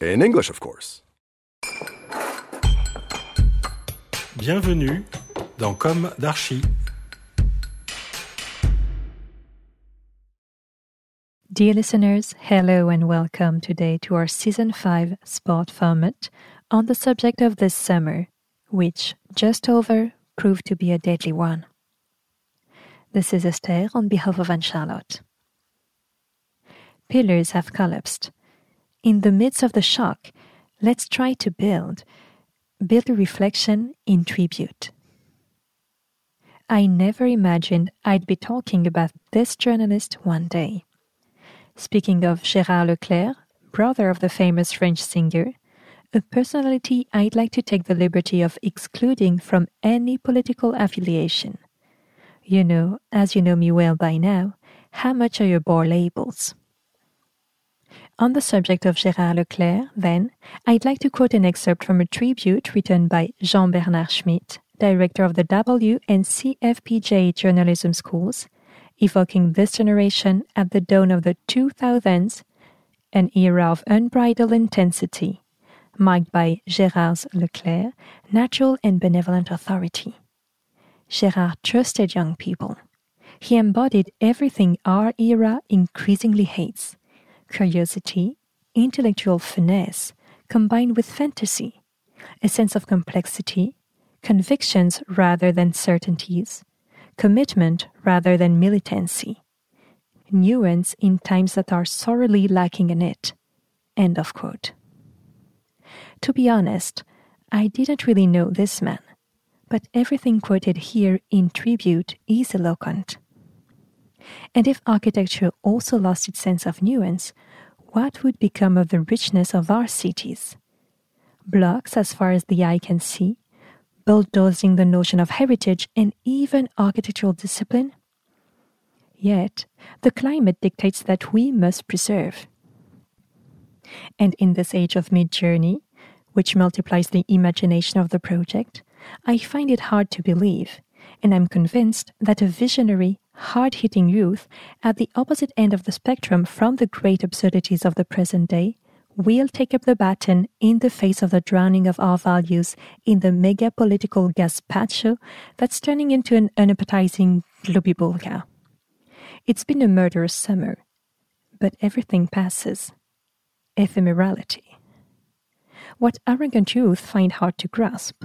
In English, of course. Bienvenue dans Comme d'Archi. Dear listeners, hello and welcome today to our Season 5 sport format on the subject of this summer, which, just over, proved to be a deadly one. This is Esther on behalf of Anne Charlotte. Pillars have collapsed. In the midst of the shock, let's try to build, build a reflection in tribute. I never imagined I'd be talking about this journalist one day. Speaking of Gérard Leclerc, brother of the famous French singer, a personality I'd like to take the liberty of excluding from any political affiliation. You know, as you know me well by now, how much I abhor labels. On the subject of Gérard Leclerc, then, I'd like to quote an excerpt from a tribute written by Jean Bernard Schmidt, director of the W and CFPJ journalism schools, evoking this generation at the dawn of the 2000s, an era of unbridled intensity, marked by Gérard's Leclerc, natural and benevolent authority. Gérard trusted young people. He embodied everything our era increasingly hates curiosity, intellectual finesse, combined with fantasy, a sense of complexity, convictions rather than certainties, commitment rather than militancy, nuance in times that are sorely lacking in it. End of quote. To be honest, I didn't really know this man, but everything quoted here in tribute is eloquent. And if architecture also lost its sense of nuance, what would become of the richness of our cities? Blocks as far as the eye can see, bulldozing the notion of heritage and even architectural discipline? Yet, the climate dictates that we must preserve. And in this age of Midjourney, which multiplies the imagination of the project, I find it hard to believe, and I'm convinced that a visionary, hard hitting youth at the opposite end of the spectrum from the great absurdities of the present day will take up the baton in the face of the drowning of our values in the mega political gazpacho that's turning into an unappetizing globibulga. It's been a murderous summer, but everything passes. Ephemerality. What arrogant youth find hard to grasp.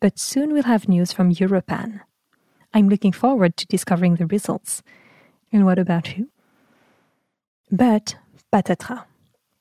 But soon we'll have news from Europan. I'm looking forward to discovering the results. And what about you? But patatras.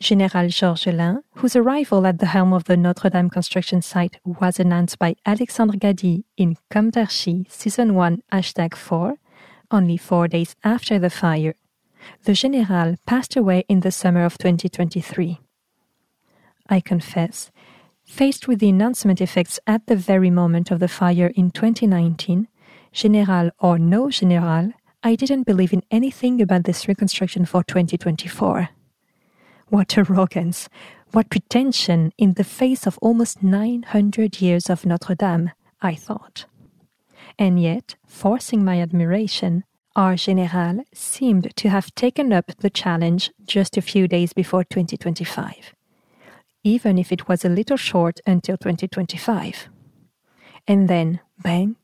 General Georgelin, whose arrival at the helm of the Notre Dame construction site was announced by Alexandre Gady in Comme d'Archi Season 1 Hashtag 4, only four days after the fire, the General passed away in the summer of 2023. I confess, faced with the announcement effects at the very moment of the fire in 2019, General or no General, I didn't believe in anything about this reconstruction for 2024. What arrogance, what pretension in the face of almost 900 years of Notre Dame, I thought. And yet, forcing my admiration, our General seemed to have taken up the challenge just a few days before 2025, even if it was a little short until 2025. And then, bang,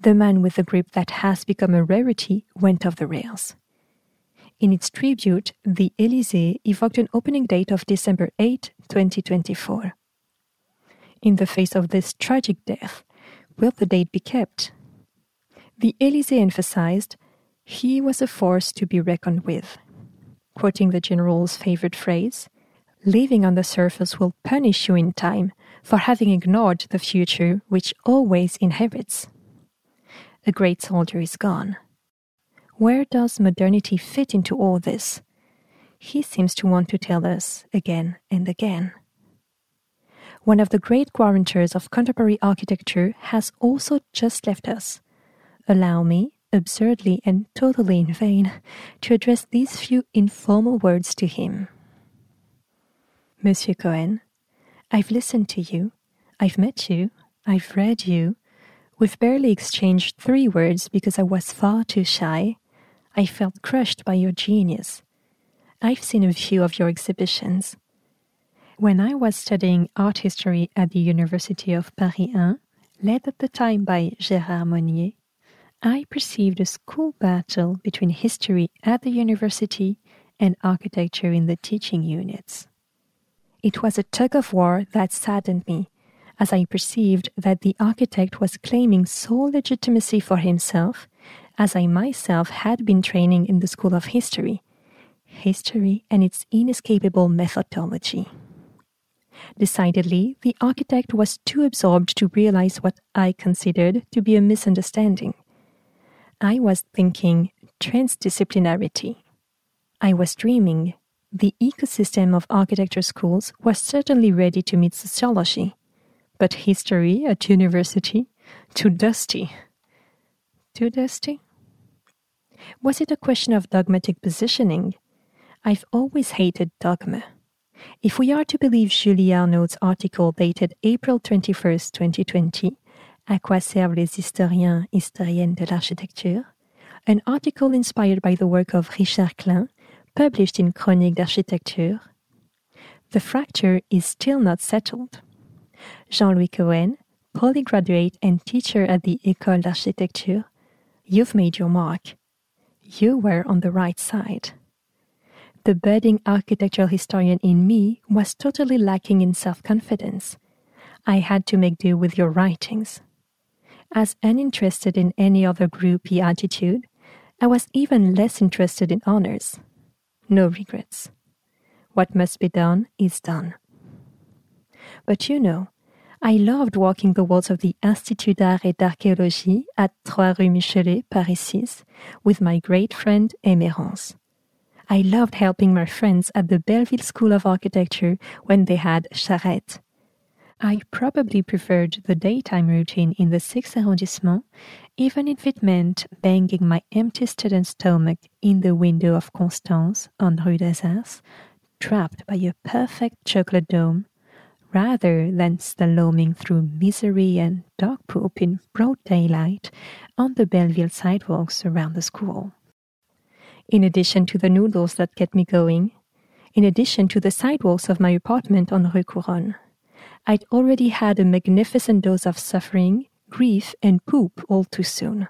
the man with the grip that has become a rarity went off the rails. In its tribute, the Élysée evoked an opening date of December 8, 2024. In the face of this tragic death, will the date be kept? The Élysée emphasized he was a force to be reckoned with. Quoting the general's favorite phrase, living on the surface will punish you in time for having ignored the future which always inherits. A great soldier is gone. Where does modernity fit into all this? he seems to want to tell us again and again. One of the great guarantors of contemporary architecture has also just left us. Allow me, absurdly and totally in vain, to address these few informal words to him. Monsieur Cohen, I've listened to you, I've met you, I've read you. We've barely exchanged three words because I was far too shy. I felt crushed by your genius. I've seen a few of your exhibitions. When I was studying art history at the University of Paris I, led at the time by Gérard Monnier, I perceived a school battle between history at the university and architecture in the teaching units. It was a tug of war that saddened me, as I perceived that the architect was claiming sole legitimacy for himself, as I myself had been training in the School of History, history and its inescapable methodology. Decidedly, the architect was too absorbed to realize what I considered to be a misunderstanding. I was thinking transdisciplinarity. I was dreaming the ecosystem of architecture schools was certainly ready to meet sociology, but history at university, too dusty. Too dusty? Was it a question of dogmatic positioning? I've always hated dogma. If we are to believe Julie Arnaud's article dated April 21st, 2020, À quoi servent les historiens, historiennes de l'architecture? An article inspired by the work of Richard Klein, published in Chronique d'Architecture. The fracture is still not settled. Jean Louis Cohen, polygraduate and teacher at the École d'Architecture, you've made your mark. You were on the right side. The budding architectural historian in me was totally lacking in self confidence. I had to make do with your writings as uninterested in any other groupie attitude, I was even less interested in honors. No regrets. What must be done is done. But you know, I loved walking the walls of the Institut d'Art et d'Archéologie at Trois Rue Michelet, Paris 6, with my great friend Emerance. I loved helping my friends at the Belleville School of Architecture when they had charrette I probably preferred the daytime routine in the 6th arrondissement, even if it meant banging my empty student stomach in the window of Constance on Rue des Arts, trapped by a perfect chocolate dome, rather than slaloming through misery and dog poop in broad daylight on the Belleville sidewalks around the school. In addition to the noodles that kept me going, in addition to the sidewalks of my apartment on Rue Couronne, I'd already had a magnificent dose of suffering, grief, and poop all too soon.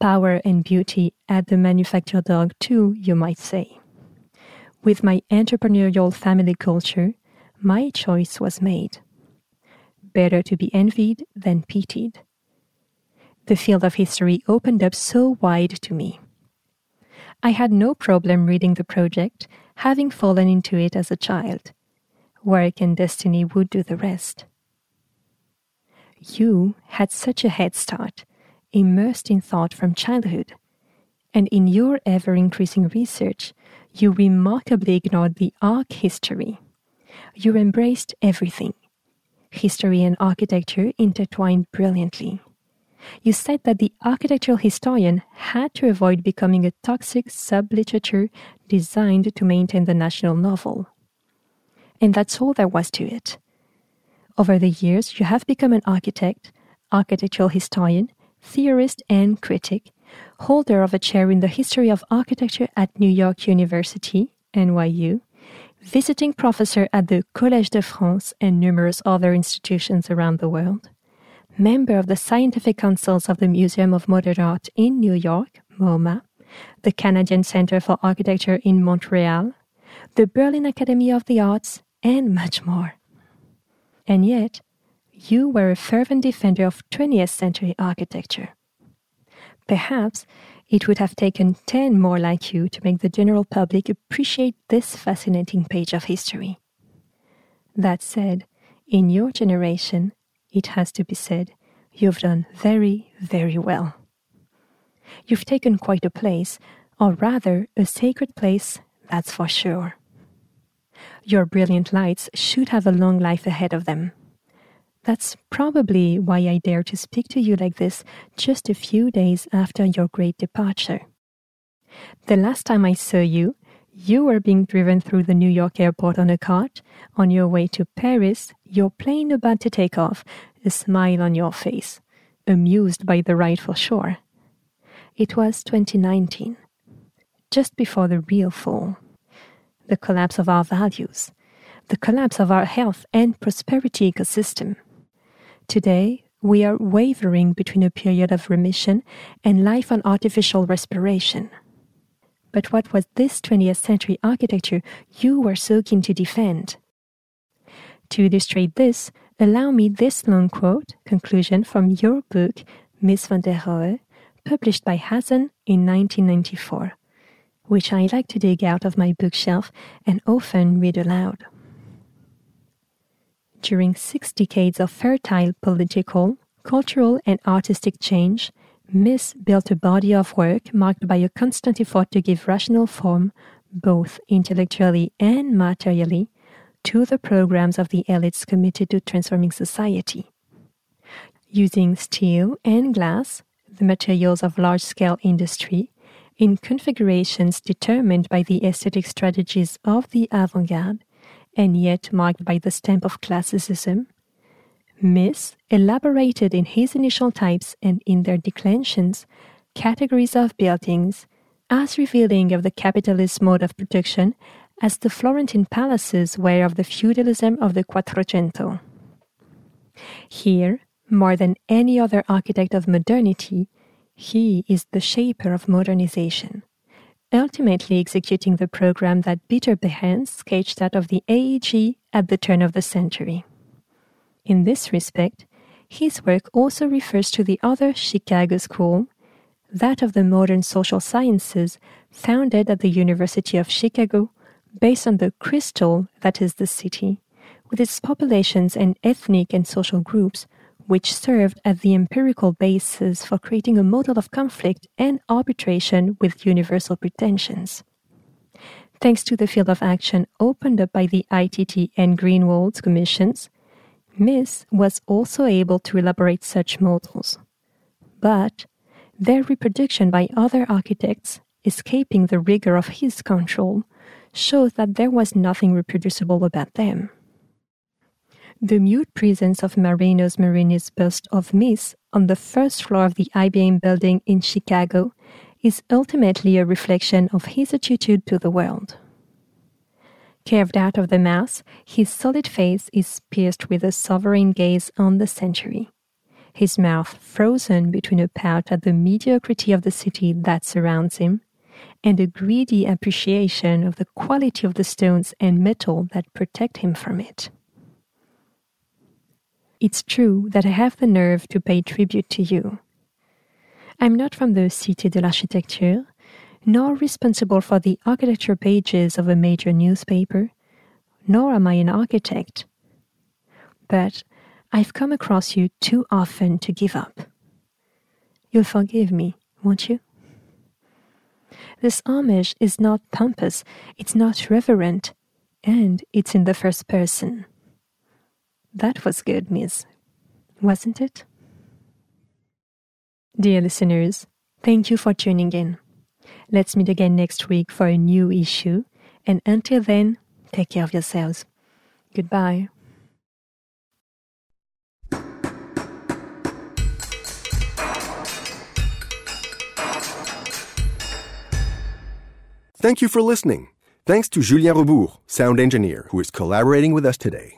Power and beauty at the manufactured dog, too, you might say. With my entrepreneurial family culture, my choice was made. Better to be envied than pitied. The field of history opened up so wide to me. I had no problem reading the project, having fallen into it as a child work and destiny would do the rest. You had such a head start, immersed in thought from childhood, and in your ever increasing research, you remarkably ignored the arc history. You embraced everything. History and architecture intertwined brilliantly. You said that the architectural historian had to avoid becoming a toxic sub literature designed to maintain the national novel and that's all there was to it. Over the years, you have become an architect, architectural historian, theorist, and critic, holder of a chair in the history of architecture at New York University, NYU, visiting professor at the Collège de France and numerous other institutions around the world, member of the scientific councils of the Museum of Modern Art in New York, MoMA, the Canadian Center for Architecture in Montreal, the Berlin Academy of the Arts, and much more. And yet, you were a fervent defender of 20th century architecture. Perhaps it would have taken 10 more like you to make the general public appreciate this fascinating page of history. That said, in your generation, it has to be said, you've done very, very well. You've taken quite a place, or rather, a sacred place that's for sure. Your brilliant lights should have a long life ahead of them. That's probably why I dare to speak to you like this just a few days after your great departure. The last time I saw you, you were being driven through the New York airport on a cart. On your way to Paris, your plane about to take off, a smile on your face, amused by the ride for sure. It was 2019, just before the real fall. The collapse of our values, the collapse of our health and prosperity ecosystem. Today, we are wavering between a period of remission and life on artificial respiration. But what was this 20th century architecture you were so keen to defend? To illustrate this, allow me this long quote, conclusion from your book, Mies van der Rohe, published by Hazan in 1994, which I like to dig out of my bookshelf and often read aloud. During six decades of fertile political, cultural, and artistic change, Mies built a body of work marked by a constant effort to give rational form, both intellectually and materially, to the programs of the elites committed to transforming society. Using steel and glass, the materials of large scale industry, in configurations determined by the aesthetic strategies of the avant garde, and yet marked by the stamp of classicism, Mies elaborated in his initial types and in their declensions categories of buildings as revealing of the capitalist mode of production as the Florentine palaces were of the feudalism of the Quattrocento. Here, more than any other architect of modernity, he is the shaper of modernization, ultimately executing the program that Peter Behrens sketched out of the AEG at the turn of the century. In this respect, his work also refers to the other Chicago school, that of the modern social sciences, founded at the University of Chicago, based on the crystal that is the city, with its populations and ethnic and social groups, which served as the empirical basis for creating a model of conflict and arbitration with universal pretensions. Thanks to the field of action opened up by the ITT and Greenwald commissions, Mies was also able to elaborate such models. But their reproduction by other architects, escaping the rigor of his control, shows that there was nothing reproducible about them. The mute presence of Marinos Marini's bust of Mies on the first floor of the IBM building in Chicago is ultimately a reflection of his attitude to the world. Carved out of the mass, his solid face is pierced with a sovereign gaze on the century. His mouth frozen between a pout at the mediocrity of the city that surrounds him and a greedy appreciation of the quality of the stones and metal that protect him from it. It's true that I have the nerve to pay tribute to you. I'm not from the Cité de l'Architecture, nor responsible for the architecture pages of a major newspaper, nor am I an architect. But I've come across you too often to give up. You'll forgive me, won't you? This homage is not pompous, it's not reverent, and it's in the first person. That was good, Mies, wasn't it? Dear listeners, thank you for tuning in. Let's meet again next week for a new issue. And until then, take care of yourselves. Goodbye. Thank you for listening. Thanks to Julien Rebours, sound engineer, who is collaborating with us today.